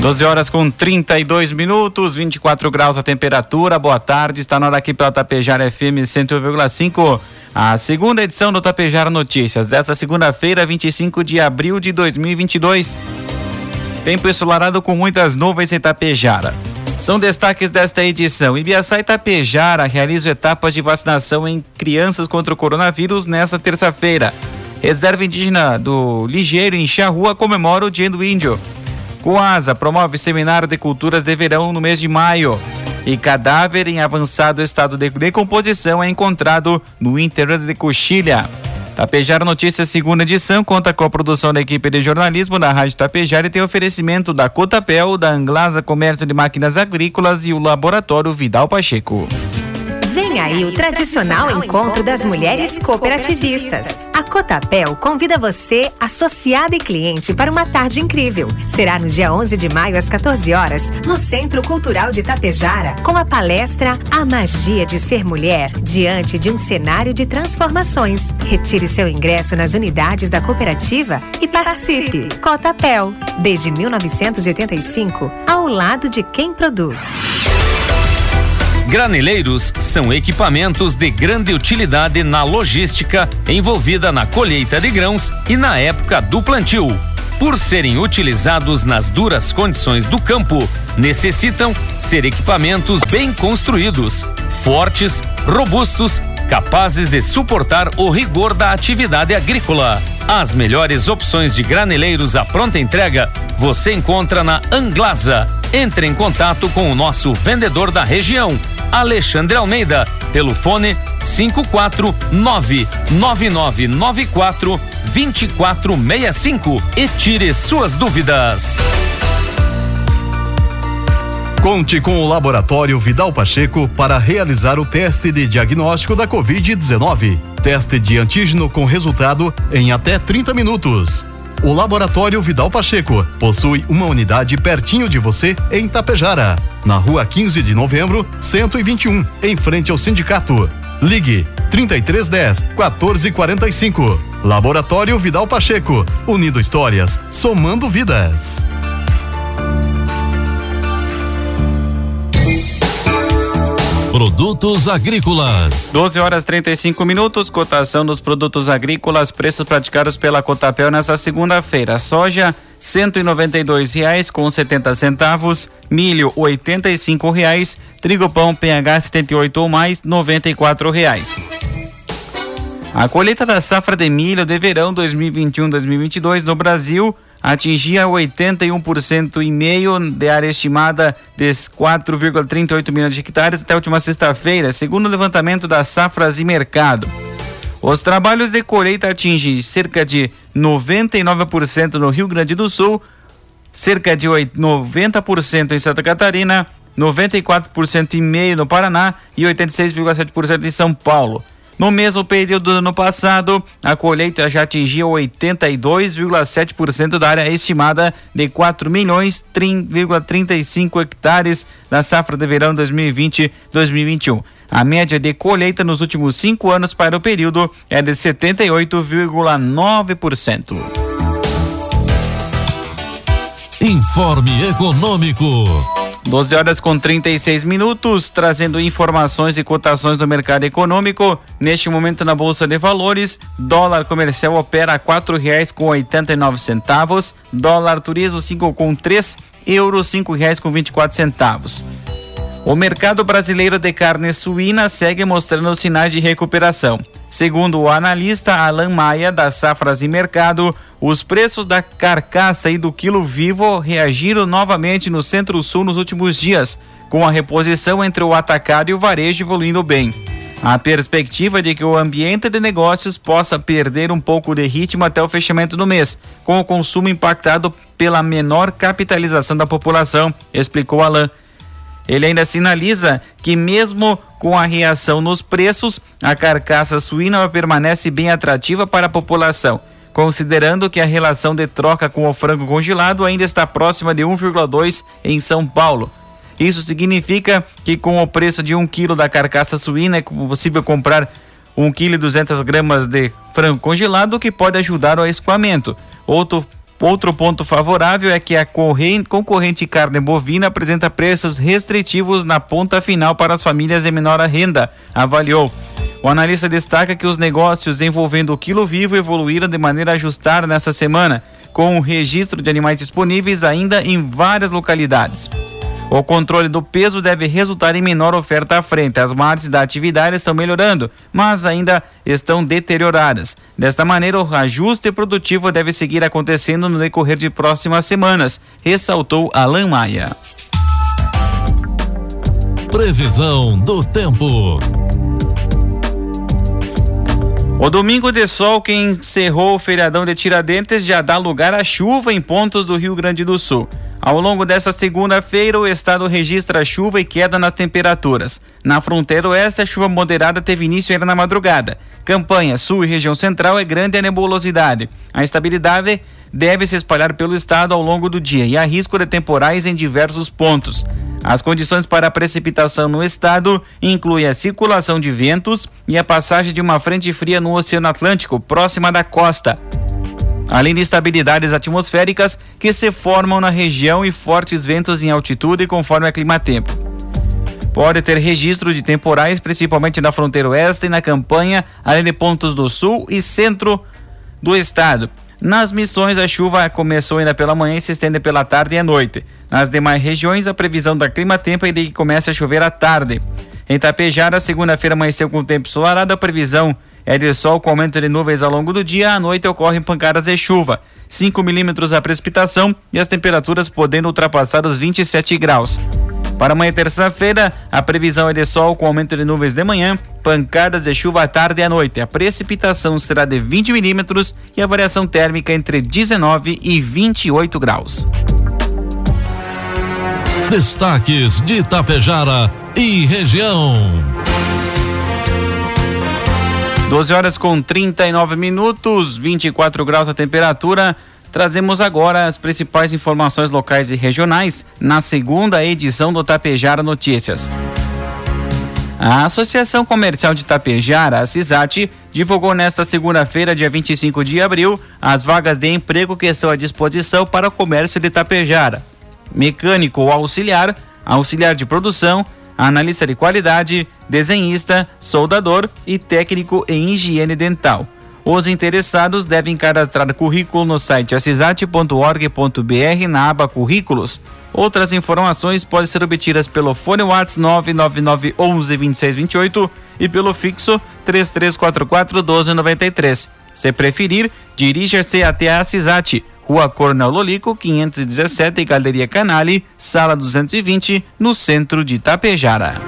12 horas com 32 minutos, 24 graus a temperatura. Boa tarde, está na hora aqui pela Tapejara FM 101,5. A segunda edição do Tapejara Notícias, desta segunda-feira, 25 de abril de 2022. Tempo ensolarado com muitas nuvens em Tapejara. São destaques desta edição. Ibiaçá e Tapejara realizam etapas de vacinação em crianças contra o coronavírus nesta terça-feira. Reserva indígena do Ligeiro, em Charrua, comemora o Dia do Índio. Coasa promove seminário de culturas de verão no mês de maio. E cadáver em avançado estado de decomposição é encontrado no interior de Coxilha. Tapejara Notícias, segunda edição, conta com a produção da equipe de jornalismo da Rádio Tapejara e tem oferecimento da Cotapel, da Anglasa Comércio de Máquinas Agrícolas e o Laboratório Vidal Pacheco. Vem aí o tradicional encontro das mulheres cooperativistas. A Cotapel convida você, associada e cliente, para uma tarde incrível. Será no dia 11 de maio, às 14 horas, no Centro Cultural de Tapejara, com a palestra A Magia de Ser Mulher, diante de um cenário de transformações. Retire seu ingresso nas unidades da cooperativa e participe. Cotapel, desde 1985, ao lado de quem produz. Graneleiros são equipamentos de grande utilidade na logística envolvida na colheita de grãos e na época do plantio. Por serem utilizados nas duras condições do campo, necessitam ser equipamentos bem construídos, fortes, robustos, capazes de suportar o rigor da atividade agrícola. As melhores opções de graneleiros à pronta entrega você encontra na Anglasa. Entre em contato com o nosso vendedor da região Alexandre Almeida, pelo fone 5499994 2465 e tire suas dúvidas. Conte com o Laboratório Vidal Pacheco para realizar o teste de diagnóstico da Covid-19. Teste de antígeno com resultado em até 30 minutos. O Laboratório Vidal Pacheco possui uma unidade pertinho de você em Tapejara, na rua 15 de novembro, 121, em frente ao sindicato. Ligue 3310 1445. Laboratório Vidal Pacheco, unindo histórias, somando vidas. Produtos agrícolas. 12 horas 35 minutos, cotação dos produtos agrícolas, preços praticados pela Cotapel nessa segunda-feira. Soja cento e noventa e dois reais com setenta centavos, milho oitenta e cinco reais, trigo pão PH 78 ou mais noventa e quatro reais. A colheita da safra de milho de verão 2021-2022 no Brasil atingia 81% e meio de área estimada de 4,38 milhões de hectares até a última sexta-feira, segundo o levantamento das safras e mercado. Os trabalhos de colheita atingem cerca de 99% no Rio Grande do Sul, cerca de 90% em Santa Catarina, 94% e meio no Paraná e 86,7% em São Paulo. No mesmo período do ano passado, a colheita já atingiu 82,7% da área estimada de 4 milhões 3,35 hectares da safra de verão 2020-2021. A média de colheita nos últimos cinco anos para o período é de 78,9%. Informe Econômico. 12 horas com 36 minutos, trazendo informações e cotações do mercado econômico. Neste momento na Bolsa de Valores, dólar comercial opera a quatro reais com oitenta centavos, dólar turismo cinco com três, euro cinco reais com vinte centavos. O mercado brasileiro de carne suína segue mostrando sinais de recuperação. Segundo o analista Alan Maia, das Safras e Mercado, os preços da carcaça e do quilo vivo reagiram novamente no Centro-Sul nos últimos dias, com a reposição entre o atacado e o varejo evoluindo bem. A perspectiva de que o ambiente de negócios possa perder um pouco de ritmo até o fechamento do mês, com o consumo impactado pela menor capitalização da população, explicou Alan. Ele ainda sinaliza que, mesmo com a reação nos preços, a carcaça suína permanece bem atrativa para a população, considerando que a relação de troca com o frango congelado ainda está próxima de 1,2 em São Paulo. Isso significa que, com o preço de um quilo da carcaça suína, é possível comprar 1 kg e 200 gramas de frango congelado, que pode ajudar ao escoamento. Outro Outro ponto favorável é que a concorrente carne bovina apresenta preços restritivos na ponta final para as famílias de menor renda, avaliou. O analista destaca que os negócios envolvendo o quilo vivo evoluíram de maneira ajustada nesta semana, com o registro de animais disponíveis ainda em várias localidades. O controle do peso deve resultar em menor oferta à frente. As margens da atividade estão melhorando, mas ainda estão deterioradas. Desta maneira, o ajuste produtivo deve seguir acontecendo no decorrer de próximas semanas, ressaltou Alan Maia. Previsão do tempo. O domingo de sol que encerrou o feriadão de Tiradentes já dá lugar à chuva em pontos do Rio Grande do Sul. Ao longo desta segunda-feira, o estado registra chuva e queda nas temperaturas. Na fronteira oeste, a chuva moderada teve início ainda na madrugada. Campanha, sul e região central é grande a nebulosidade. A estabilidade deve se espalhar pelo estado ao longo do dia e há risco de temporais em diversos pontos. As condições para precipitação no estado incluem a circulação de ventos e a passagem de uma frente fria no Oceano Atlântico, próxima da costa além de instabilidades atmosféricas que se formam na região e fortes ventos em altitude conforme a clima-tempo. Pode ter registro de temporais, principalmente na fronteira oeste e na campanha, além de pontos do sul e centro do estado. Nas missões, a chuva começou ainda pela manhã e se estende pela tarde e à noite. Nas demais regiões, a previsão da clima-tempo é de que comece a chover à tarde. Em Tapejara, segunda-feira amanheceu com tempo ensolarado, a previsão é de sol com aumento de nuvens ao longo do dia. À noite ocorrem pancadas de chuva. 5 milímetros a precipitação e as temperaturas podendo ultrapassar os 27 graus. Para amanhã, terça-feira, a previsão é de sol com aumento de nuvens de manhã, pancadas de chuva à tarde e à noite. A precipitação será de 20 milímetros e a variação térmica entre 19 e 28 graus. Destaques de Itapejara e região. 12 horas com 39 minutos, 24 graus a temperatura. Trazemos agora as principais informações locais e regionais na segunda edição do Tapejara Notícias. A Associação Comercial de Tapejara, a CISAT, divulgou nesta segunda-feira, dia 25 de abril, as vagas de emprego que estão à disposição para o comércio de Tapejara. Mecânico auxiliar, auxiliar de produção, analista de qualidade, desenhista, soldador e técnico em higiene dental. Os interessados devem cadastrar currículo no site assisate.org.br na aba Currículos. Outras informações podem ser obtidas pelo fone WhatsApp 999 11 2628 e pelo fixo 3344 1293. Se preferir, dirija-se até a Assisate Rua Coronel Lolico, 517, Galeria Canale, Sala 220, no centro de Tapejara.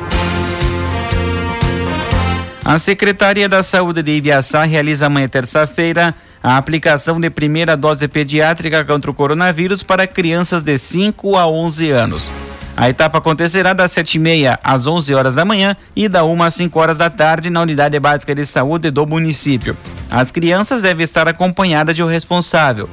A Secretaria da Saúde de Ibiaçá realiza amanhã terça-feira a aplicação de primeira dose pediátrica contra o coronavírus para crianças de 5 a 11 anos. A etapa acontecerá das 7h30 às 11 horas da manhã e da 1 às 5 horas da tarde na Unidade Básica de Saúde do município. As crianças devem estar acompanhadas de um responsável.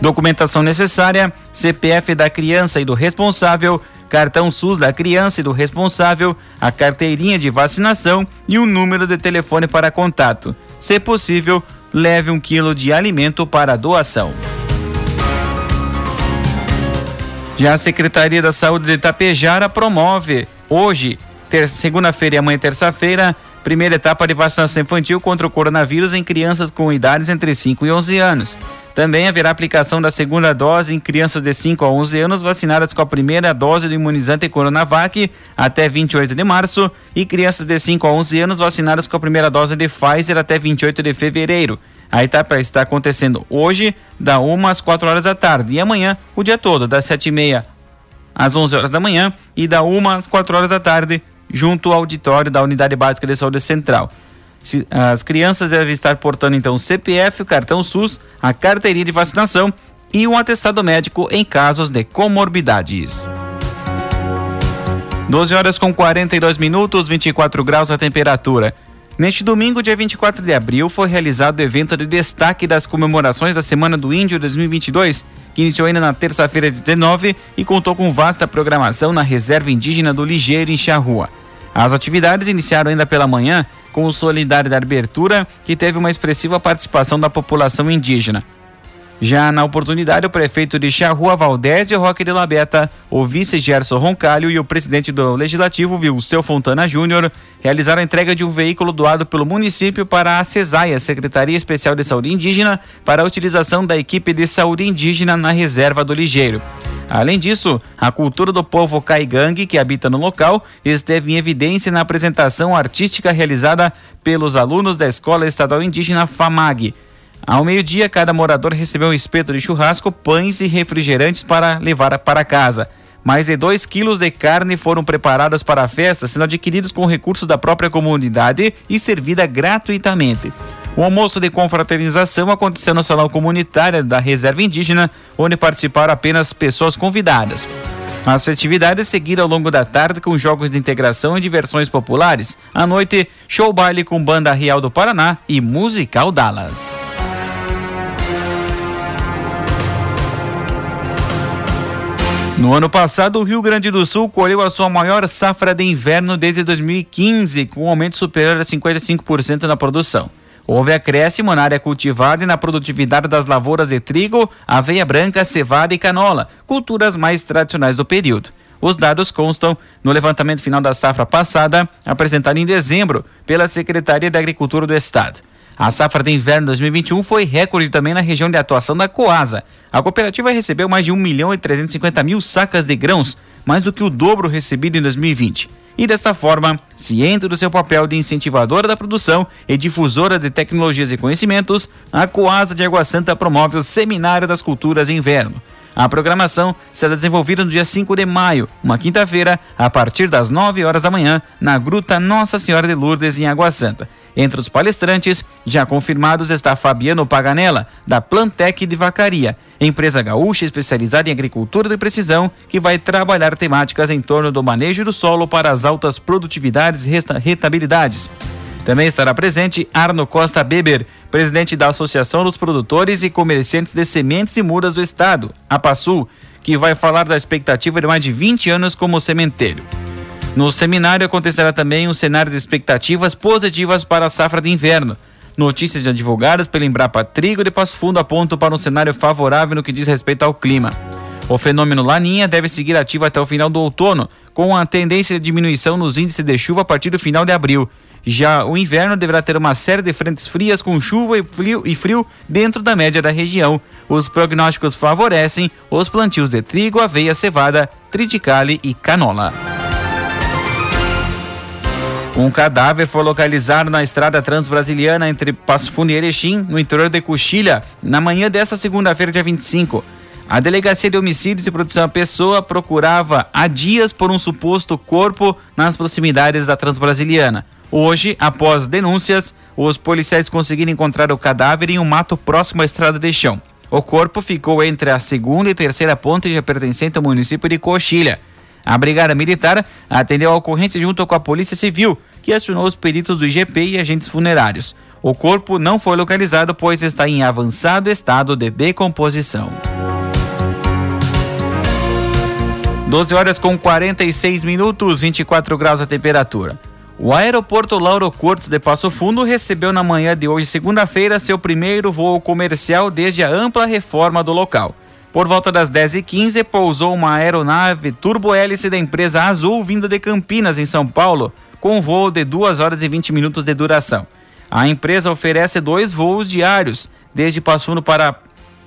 Documentação necessária: CPF da criança e do responsável, cartão SUS da criança e do responsável, a carteirinha de vacinação e o um número de telefone para contato. Se possível, leve um quilo de alimento para doação. Já a Secretaria da Saúde de Itapejara promove hoje, segunda-feira e amanhã terça-feira, primeira etapa de vacinação infantil contra o coronavírus em crianças com idades entre 5 e 11 anos. Também haverá aplicação da segunda dose em crianças de 5 a 11 anos vacinadas com a primeira dose do imunizante Coronavac até 28 de março e crianças de 5 a 11 anos vacinadas com a primeira dose de Pfizer até 28 de fevereiro. A etapa está acontecendo hoje, da 1 às 4 horas da tarde, e amanhã, o dia todo, das 7h30 às 11 horas da manhã e da 1 às 4 horas da tarde, junto ao auditório da Unidade Básica de Saúde Central. As crianças devem estar portando então o CPF, o cartão SUS, a carteirinha de vacinação e um atestado médico em casos de comorbidades. 12 horas com 42 minutos, 24 graus a temperatura. Neste domingo, dia 24 de abril, foi realizado o evento de destaque das comemorações da Semana do Índio 2022, que iniciou ainda na terça-feira de 19 e contou com vasta programação na Reserva Indígena do Ligeiro, em Charrua. As atividades iniciaram ainda pela manhã com o Solidário da Abertura, que teve uma expressiva participação da população indígena. Já na oportunidade, o prefeito de Charrua, Valdésio Roque de Labeta, o vice Gerson Roncalho e o presidente do Legislativo, Vilceu Fontana Júnior, realizaram a entrega de um veículo doado pelo município para a CESAIA, Secretaria Especial de Saúde Indígena, para a utilização da equipe de saúde indígena na reserva do Ligeiro. Além disso, a cultura do povo caigangue que habita no local esteve em evidência na apresentação artística realizada pelos alunos da Escola Estadual Indígena FAMAG. Ao meio-dia, cada morador recebeu um espeto de churrasco, pães e refrigerantes para levar para casa. Mais de 2 quilos de carne foram preparados para a festa, sendo adquiridos com recursos da própria comunidade e servida gratuitamente. O almoço de confraternização aconteceu no salão comunitário da Reserva Indígena, onde participaram apenas pessoas convidadas. As festividades seguiram ao longo da tarde com jogos de integração e diversões populares. À noite, show baile com banda Real do Paraná e musical Dallas. No ano passado, o Rio Grande do Sul colheu a sua maior safra de inverno desde 2015, com um aumento superior a 55% na produção. Houve acréscimo na área cultivada e na produtividade das lavouras de trigo, aveia branca, cevada e canola, culturas mais tradicionais do período. Os dados constam no levantamento final da safra passada, apresentado em dezembro pela Secretaria da Agricultura do Estado. A safra de inverno 2021 foi recorde também na região de atuação da Coasa. A cooperativa recebeu mais de 1 milhão e 350 mil sacas de grãos, mais do que o dobro recebido em 2020. E desta forma, ciente do seu papel de incentivadora da produção e difusora de tecnologias e conhecimentos, a Coasa de Água Santa promove o Seminário das Culturas Inverno. A programação será desenvolvida no dia 5 de maio, uma quinta-feira, a partir das 9 horas da manhã, na Gruta Nossa Senhora de Lourdes, em Água Santa. Entre os palestrantes, já confirmados está Fabiano Paganella, da Plantec de Vacaria, empresa gaúcha especializada em agricultura de precisão, que vai trabalhar temáticas em torno do manejo do solo para as altas produtividades e rentabilidades. Também estará presente Arno Costa Beber, presidente da Associação dos Produtores e Comerciantes de Sementes e Mudas do Estado, a PASSU, que vai falar da expectativa de mais de 20 anos como sementeiro. No seminário acontecerá também um cenário de expectativas positivas para a safra de inverno. Notícias divulgadas pela Embrapa Trigo de Passo Fundo apontam para um cenário favorável no que diz respeito ao clima. O fenômeno Laninha deve seguir ativo até o final do outono, com a tendência de diminuição nos índices de chuva a partir do final de abril. Já o inverno deverá ter uma série de frentes frias com chuva e frio, e frio dentro da média da região. Os prognósticos favorecem os plantios de trigo, aveia, cevada, triticale e canola. Um cadáver foi localizado na estrada transbrasiliana entre Passo Fundo e Erechim, no interior de Coxilha, na manhã desta segunda-feira, dia 25. A Delegacia de Homicídios e Proteção à Pessoa procurava há dias por um suposto corpo nas proximidades da Transbrasiliana. Hoje, após denúncias, os policiais conseguiram encontrar o cadáver em um mato próximo à estrada de chão. O corpo ficou entre a segunda e terceira ponte já pertencente ao município de Coxilha. A Brigada Militar atendeu a ocorrência junto com a Polícia Civil, que acionou os peritos do IGP e agentes funerários. O corpo não foi localizado, pois está em avançado estado de decomposição. 12 horas com 46 minutos, 24 graus a temperatura. O aeroporto Lauro Cortes de Passo Fundo recebeu na manhã de hoje, segunda-feira, seu primeiro voo comercial desde a ampla reforma do local. Por volta das 10h15, pousou uma aeronave turbo-hélice da empresa Azul vinda de Campinas, em São Paulo, com voo de 2 horas e 20 minutos de duração. A empresa oferece dois voos diários, desde Passo Fundo para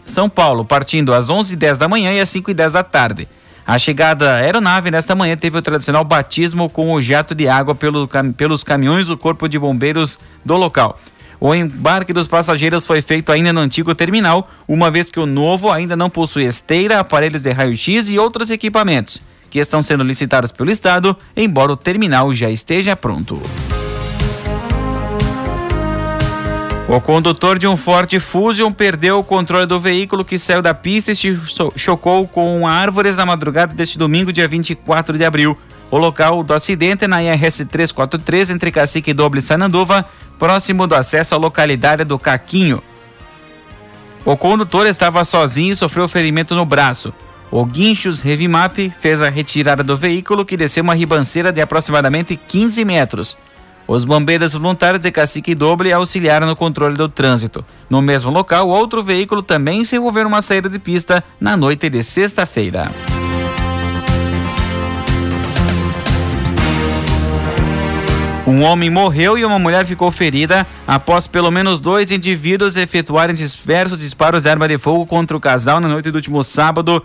São Paulo, partindo às 11h10 da manhã e às 5h10 da tarde. A chegada da aeronave nesta manhã teve o tradicional batismo com o jato de água pelo, pelos caminhões do Corpo de Bombeiros do local. O embarque dos passageiros foi feito ainda no antigo terminal, uma vez que o novo ainda não possui esteira, aparelhos de raio-x e outros equipamentos, que estão sendo licitados pelo Estado, embora o terminal já esteja pronto. O condutor de um Ford Fusion perdeu o controle do veículo que saiu da pista e chocou com árvores na madrugada deste domingo, dia 24 de abril. O local do acidente é na IRS 343 entre Cacique Doble e Sananduva, próximo do acesso à localidade do Caquinho. O condutor estava sozinho e sofreu ferimento no braço. O Guinchos Revimap fez a retirada do veículo que desceu uma ribanceira de aproximadamente 15 metros. Os bombeiros voluntários de Cacique Doble auxiliaram no controle do trânsito. No mesmo local, outro veículo também se envolveu numa saída de pista na noite de sexta-feira. Um homem morreu e uma mulher ficou ferida após pelo menos dois indivíduos efetuarem diversos disparos de arma de fogo contra o casal na noite do último sábado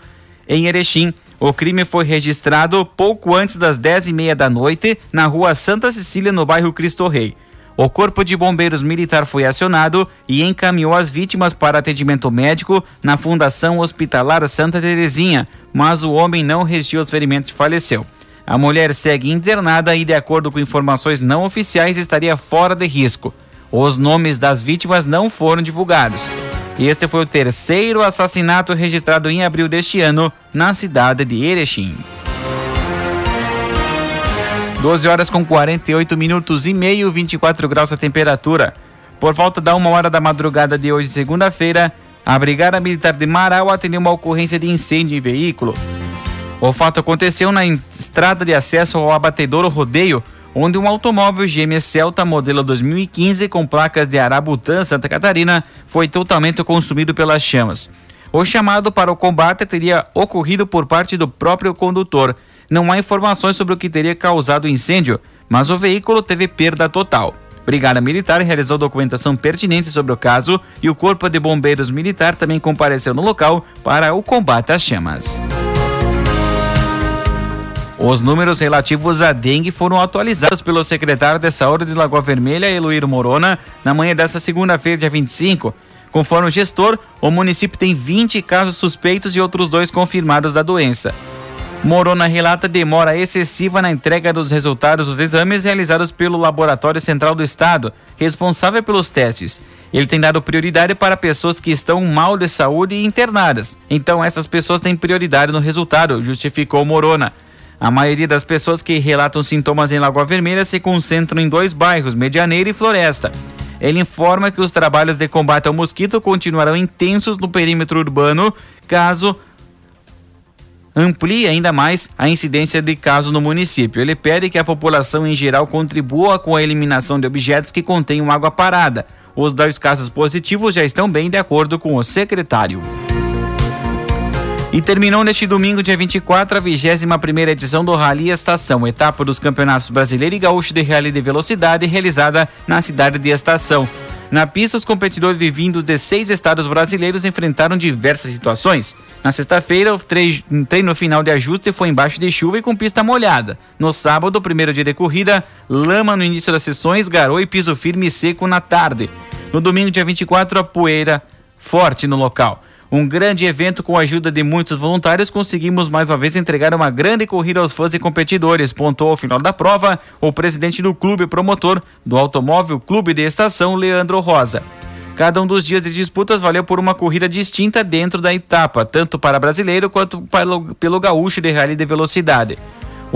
em Erechim. O crime foi registrado pouco antes das 10 e meia da noite na rua Santa Cecília, no bairro Cristo Rei. O Corpo de Bombeiros Militar foi acionado e encaminhou as vítimas para atendimento médico na Fundação Hospitalar Santa Terezinha, mas o homem não resistiu aos ferimentos e faleceu. A mulher segue internada e, de acordo com informações não oficiais, estaria fora de risco. Os nomes das vítimas não foram divulgados. Este foi o terceiro assassinato registrado em abril deste ano na cidade de Erechim. 12 horas com 48 minutos e meio, 24 graus a temperatura. Por volta da uma hora da madrugada de hoje, segunda-feira, a Brigada Militar de Marau atendeu uma ocorrência de incêndio em veículo. O fato aconteceu na estrada de acesso ao abatedouro Rodeio, onde um automóvel GM Celta modelo 2015 com placas de Arabutã, Santa Catarina, foi totalmente consumido pelas chamas. O chamado para o combate teria ocorrido por parte do próprio condutor. Não há informações sobre o que teria causado o incêndio, mas o veículo teve perda total. Brigada Militar realizou documentação pertinente sobre o caso e o Corpo de Bombeiros Militar também compareceu no local para o combate às chamas. Os números relativos à dengue foram atualizados pelo secretário de Saúde de Lagoa Vermelha, Eloir Morona, na manhã desta segunda-feira, dia 25. Conforme o gestor, o município tem 20 casos suspeitos e outros dois confirmados da doença. Morona relata demora excessiva na entrega dos resultados dos exames realizados pelo Laboratório Central do Estado, responsável pelos testes. Ele tem dado prioridade para pessoas que estão mal de saúde e internadas. Então, essas pessoas têm prioridade no resultado, justificou Morona. A maioria das pessoas que relatam sintomas em Lagoa Vermelha se concentram em dois bairros, Medianeira e Floresta. Ele informa que os trabalhos de combate ao mosquito continuarão intensos no perímetro urbano, caso amplie ainda mais a incidência de casos no município. Ele pede que a população em geral contribua com a eliminação de objetos que contenham água parada. Os dois casos positivos já estão bem de acordo com o secretário. E terminou neste domingo, dia 24, a 21 edição do Rally Estação, etapa dos Campeonatos Brasileiro e Gaúcho de Rally de Velocidade, realizada na cidade de Estação. Na pista, os competidores vindos de seis estados brasileiros enfrentaram diversas situações. Na sexta-feira, o treino final de ajuste foi embaixo de chuva e com pista molhada. No sábado, primeiro dia de corrida, lama no início das sessões, garoa e piso firme e seco na tarde. No domingo, dia 24, a poeira forte no local. Um grande evento com a ajuda de muitos voluntários, conseguimos mais uma vez entregar uma grande corrida aos fãs e competidores, pontuou ao final da prova o presidente do clube promotor do Automóvel Clube de Estação, Leandro Rosa. Cada um dos dias de disputas valeu por uma corrida distinta dentro da etapa, tanto para brasileiro quanto pelo, pelo gaúcho de rally de velocidade.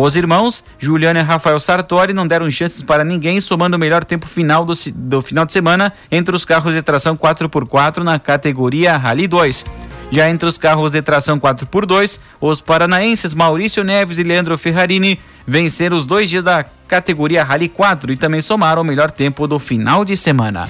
Os irmãos, Juliano e Rafael Sartori, não deram chances para ninguém, somando o melhor tempo final do, do final de semana entre os carros de tração 4x4 na categoria Rally 2. Já entre os carros de tração 4x2, os paranaenses Maurício Neves e Leandro Ferrarini venceram os dois dias da categoria Rally 4 e também somaram o melhor tempo do final de semana.